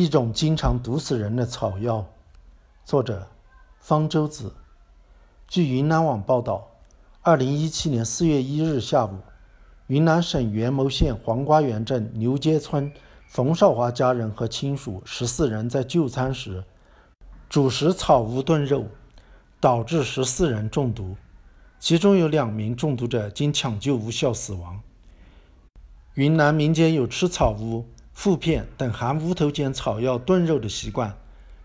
一种经常毒死人的草药。作者：方舟子。据云南网报道，二零一七年四月一日下午，云南省元谋县黄瓜园镇牛街村冯少华家人和亲属十四人在就餐时，主食草乌炖肉，导致十四人中毒，其中有两名中毒者经抢救无效死亡。云南民间有吃草乌、附片等含乌头碱草药炖肉的习惯，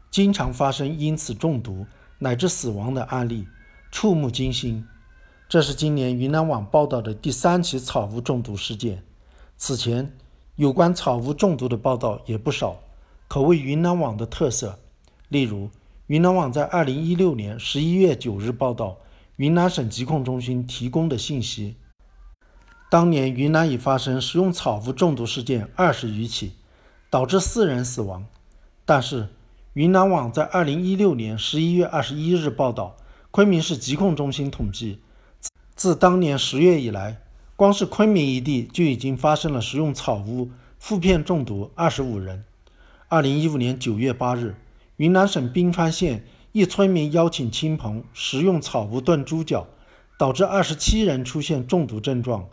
经常发生因此中毒乃至死亡的案例，触目惊心。这是今年云南网报道的第三起草乌中毒事件。此前，有关草乌中毒的报道也不少，可谓云南网的特色。例如，云南网在2016年11月9日报道云南省疾控中心提供的信息。当年云南已发生食用草乌中毒事件二十余起，导致四人死亡。但是，云南网在二零一六年十一月二十一日报道，昆明市疾控中心统计，自当年十月以来，光是昆明一地就已经发生了食用草乌附片中毒二十五人。二零一五年九月八日，云南省宾川县一村民邀请亲朋食用草乌炖猪脚，导致二十七人出现中毒症状。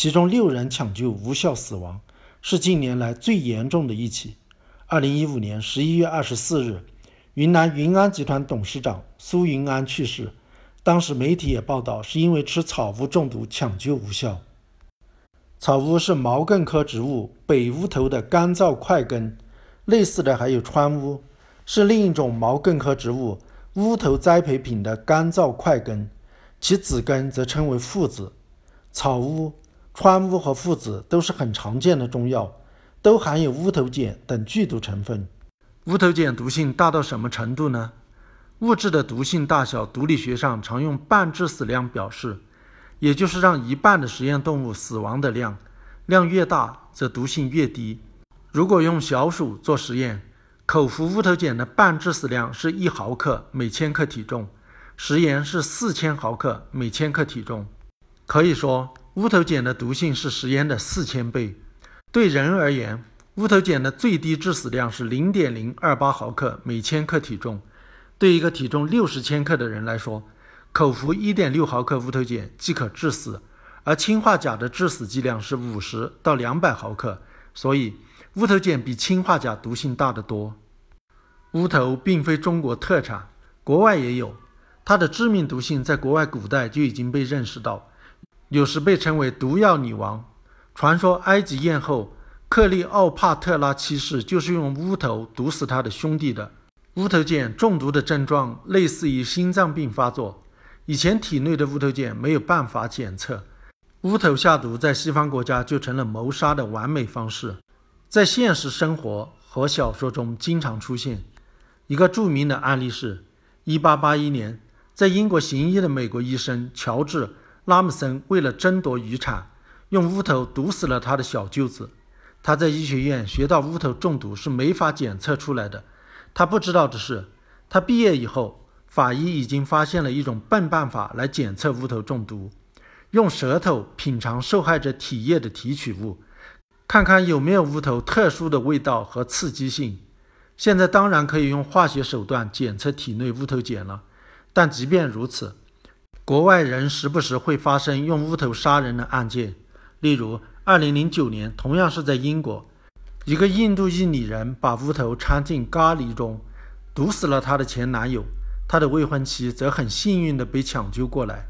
其中六人抢救无效死亡，是近年来最严重的一起。二零一五年十一月二十四日，云南云安集团董事长苏云安去世，当时媒体也报道是因为吃草乌中毒抢救无效。草乌是毛茛科植物北乌头的干燥块根，类似的还有川乌，是另一种毛茛科植物乌头栽培品的干燥块根，其子根则称为附子。草乌。川乌和附子都是很常见的中药，都含有乌头碱等剧毒成分。乌头碱毒性大到什么程度呢？物质的毒性大小，毒理学上常用半致死量表示，也就是让一半的实验动物死亡的量，量越大则毒性越低。如果用小鼠做实验，口服乌头碱的半致死量是一毫克每千克体重，食盐是四千毫克每千克体重，可以说。乌头碱的毒性是食盐的四千倍。对人而言，乌头碱的最低致死量是零点零二八毫克每千克体重。对一个体重六十千克的人来说，口服一点六毫克乌头碱即可致死，而氰化钾的致死剂量是五十到两百毫克。所以，乌头碱比氰化钾毒性大得多。乌头并非中国特产，国外也有。它的致命毒性在国外古代就已经被认识到。有时被称为毒药女王。传说埃及艳后克利奥帕特拉七世就是用乌头毒死她的兄弟的。乌头碱中毒的症状类似于心脏病发作。以前体内的乌头碱没有办法检测，乌头下毒在西方国家就成了谋杀的完美方式，在现实生活和小说中经常出现。一个著名的案例是1881年，在英国行医的美国医生乔治。拉姆森为了争夺遗产，用乌头毒死了他的小舅子。他在医学院学到乌头中毒是没法检测出来的。他不知道的是，他毕业以后，法医已经发现了一种笨办法来检测乌头中毒：用舌头品尝受害者体液的提取物，看看有没有乌头特殊的味道和刺激性。现在当然可以用化学手段检测体内乌头碱了，但即便如此。国外人时不时会发生用乌头杀人的案件，例如2009年，同样是在英国，一个印度裔女人把乌头掺进咖喱中，毒死了她的前男友，她的未婚妻则很幸运地被抢救过来。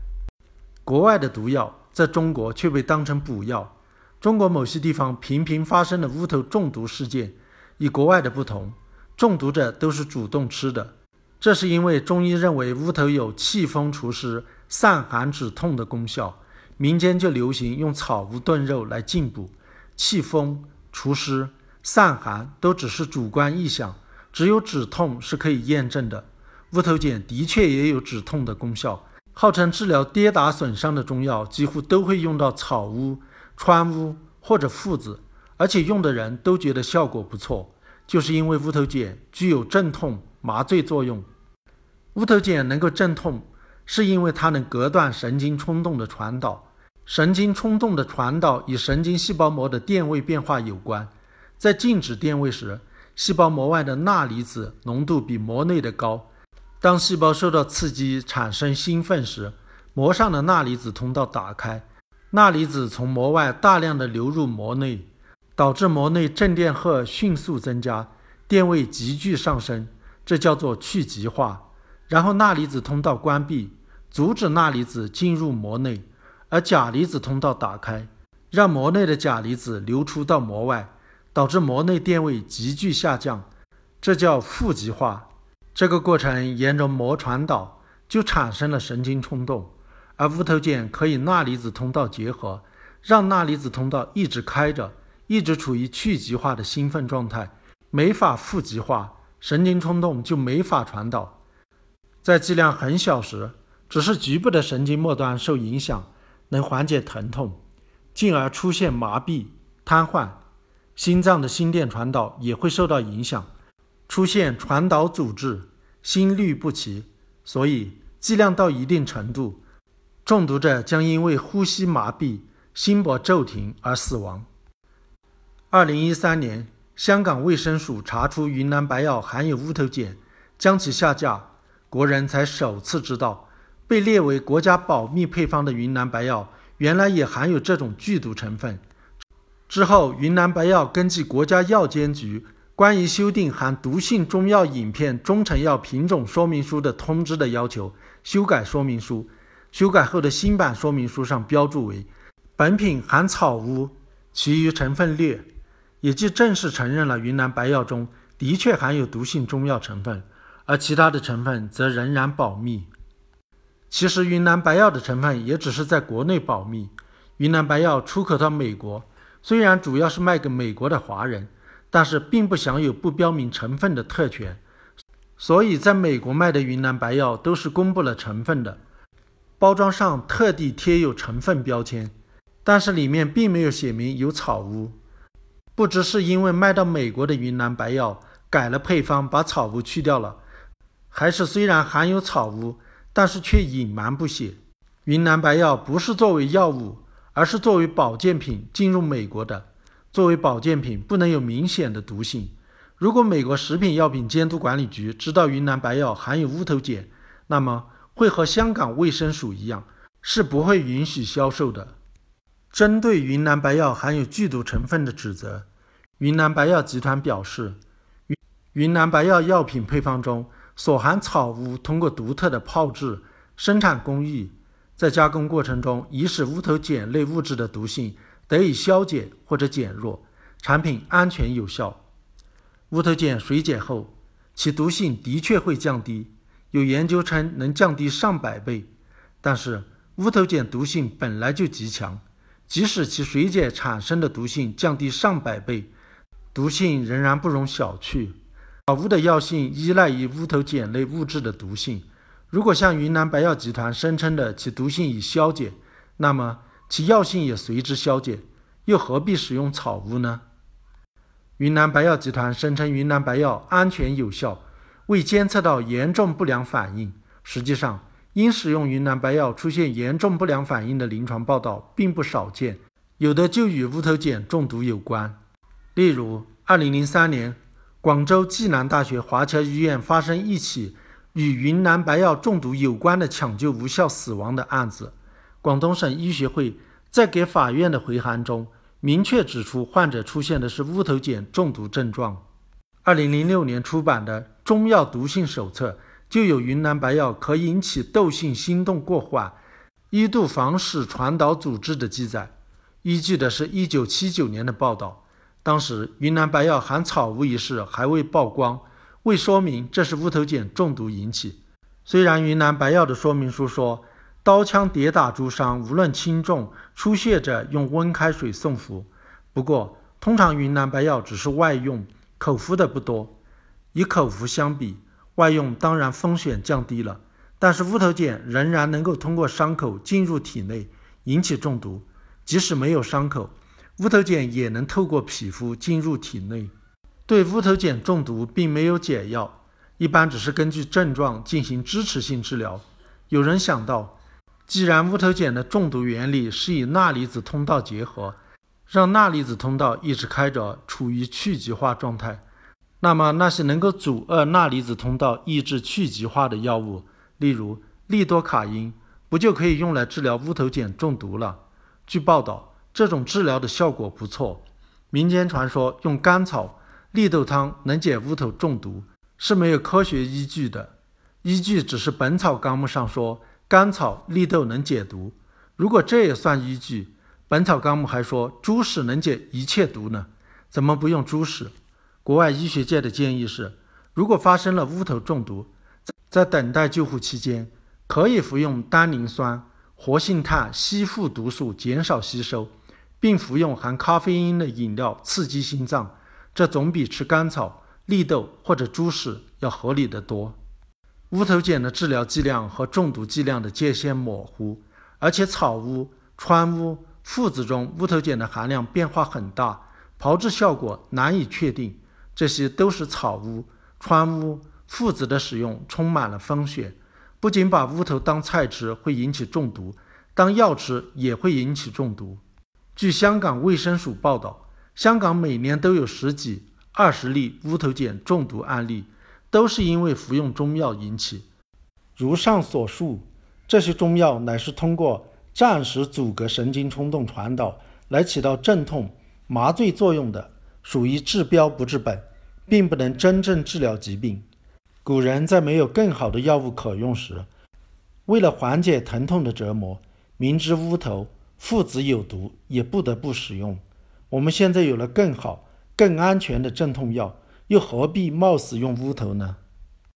国外的毒药在中国却被当成补药，中国某些地方频频发生的乌头中毒事件，与国外的不同，中毒者都是主动吃的，这是因为中医认为乌头有祛风除湿。散寒止痛的功效，民间就流行用草乌炖肉来进补、祛风、除湿、散寒，都只是主观臆想，只有止痛是可以验证的。乌头碱的确也有止痛的功效，号称治疗跌打损伤的中药几乎都会用到草乌、川乌或者附子，而且用的人都觉得效果不错，就是因为乌头碱具有镇痛、麻醉作用。乌头碱能够镇痛。是因为它能隔断神经冲动的传导，神经冲动的传导与神经细胞膜的电位变化有关。在静止电位时，细胞膜外的钠离子浓度比膜内的高。当细胞受到刺激产生兴奋时，膜上的钠离子通道打开，钠离子从膜外大量的流入膜内，导致膜内正电荷迅速增加，电位急剧上升，这叫做去极化。然后钠离子通道关闭，阻止钠离子进入膜内，而钾离子通道打开，让膜内的钾离子流出到膜外，导致膜内电位急剧下降，这叫负极化。这个过程沿着膜传导，就产生了神经冲动。而乌头碱可以钠离子通道结合，让钠离子通道一直开着，一直处于去极化的兴奋状态，没法负极化，神经冲动就没法传导。在剂量很小时，只是局部的神经末端受影响，能缓解疼痛，进而出现麻痹、瘫痪，心脏的心电传导也会受到影响，出现传导阻滞、心律不齐。所以，剂量到一定程度，中毒者将因为呼吸麻痹、心搏骤停而死亡。二零一三年，香港卫生署查出云南白药含有乌头碱，将其下架。国人才首次知道，被列为国家保密配方的云南白药原来也含有这种剧毒成分。之后，云南白药根据国家药监局关于修订含毒性中药饮片中成药品种说明书的通知的要求，修改说明书。修改后的新版说明书上标注为：本品含草乌，其余成分劣，也即正式承认了云南白药中的确含有毒性中药成分。而其他的成分则仍然保密。其实，云南白药的成分也只是在国内保密。云南白药出口到美国，虽然主要是卖给美国的华人，但是并不享有不标明成分的特权。所以，在美国卖的云南白药都是公布了成分的，包装上特地贴有成分标签，但是里面并没有写明有草乌。不知是因为卖到美国的云南白药改了配方，把草乌去掉了。还是虽然含有草乌，但是却隐瞒不写。云南白药不是作为药物，而是作为保健品进入美国的。作为保健品，不能有明显的毒性。如果美国食品药品监督管理局知道云南白药含有乌头碱，那么会和香港卫生署一样，是不会允许销售的。针对云南白药含有剧毒成分的指责，云南白药集团表示，云云南白药药品配方中。所含草乌通过独特的泡制、生产工艺，在加工过程中，已使乌头碱类物质的毒性得以消解或者减弱，产品安全有效。乌头碱水解后，其毒性的确会降低，有研究称能降低上百倍。但是，乌头碱毒性本来就极强，即使其水解产生的毒性降低上百倍，毒性仍然不容小觑。草乌的药性依赖于乌头碱类物质的毒性。如果像云南白药集团声称的其毒性已消减，那么其药性也随之消减，又何必使用草乌呢？云南白药集团声称云南白药安全有效，未监测到严重不良反应。实际上，因使用云南白药出现严重不良反应的临床报道并不少见，有的就与乌头碱中毒有关。例如，2003年。广州暨南大学华侨医院发生一起与云南白药中毒有关的抢救无效死亡的案子。广东省医学会在给法院的回函中明确指出，患者出现的是乌头碱中毒症状。二零零六年出版的《中药毒性手册》就有云南白药可引起窦性心动过缓、一度房室传导阻滞的记载，依据的是一九七九年的报道。当时云南白药含草乌一事还未曝光，未说明这是乌头碱中毒引起。虽然云南白药的说明书说，刀枪跌打诸伤无论轻重，出血者用温开水送服。不过，通常云南白药只是外用，口服的不多。与口服相比，外用当然风险降低了，但是乌头碱仍然能够通过伤口进入体内，引起中毒，即使没有伤口。乌头碱也能透过皮肤进入体内，对乌头碱中毒并没有解药，一般只是根据症状进行支持性治疗。有人想到，既然乌头碱的中毒原理是以钠离子通道结合，让钠离子通道一直开着，处于去极化状态，那么那些能够阻遏钠离子通道、抑制去极化的药物，例如利多卡因，不就可以用来治疗乌头碱中毒了？据报道，这种治疗的效果不错。民间传说用甘草、绿豆汤能解乌头中毒是没有科学依据的，依据只是《本草纲目》上说甘草、绿豆能解毒。如果这也算依据，《本草纲目》还说猪屎能解一切毒呢，怎么不用猪屎？国外医学界的建议是，如果发生了乌头中毒，在等待救护期间，可以服用单宁酸、活性炭吸附毒素，减少吸收。并服用含咖啡因的饮料刺激心脏，这总比吃甘草、绿豆或者猪屎要合理的多。乌头碱的治疗剂量和中毒剂量的界限模糊，而且草乌、川乌、附子中乌头碱的含量变化很大，炮制效果难以确定。这些都是草乌、川乌、附子的使用充满了风险，不仅把乌头当菜吃会引起中毒，当药吃也会引起中毒。据香港卫生署报道，香港每年都有十几、二十例乌头碱中毒案例，都是因为服用中药引起。如上所述，这些中药乃是通过暂时阻隔神经冲动传导来起到镇痛、麻醉作用的，属于治标不治本，并不能真正治疗疾病。古人在没有更好的药物可用时，为了缓解疼痛的折磨，明知乌头。附子有毒，也不得不使用。我们现在有了更好、更安全的镇痛药，又何必冒死用乌头呢？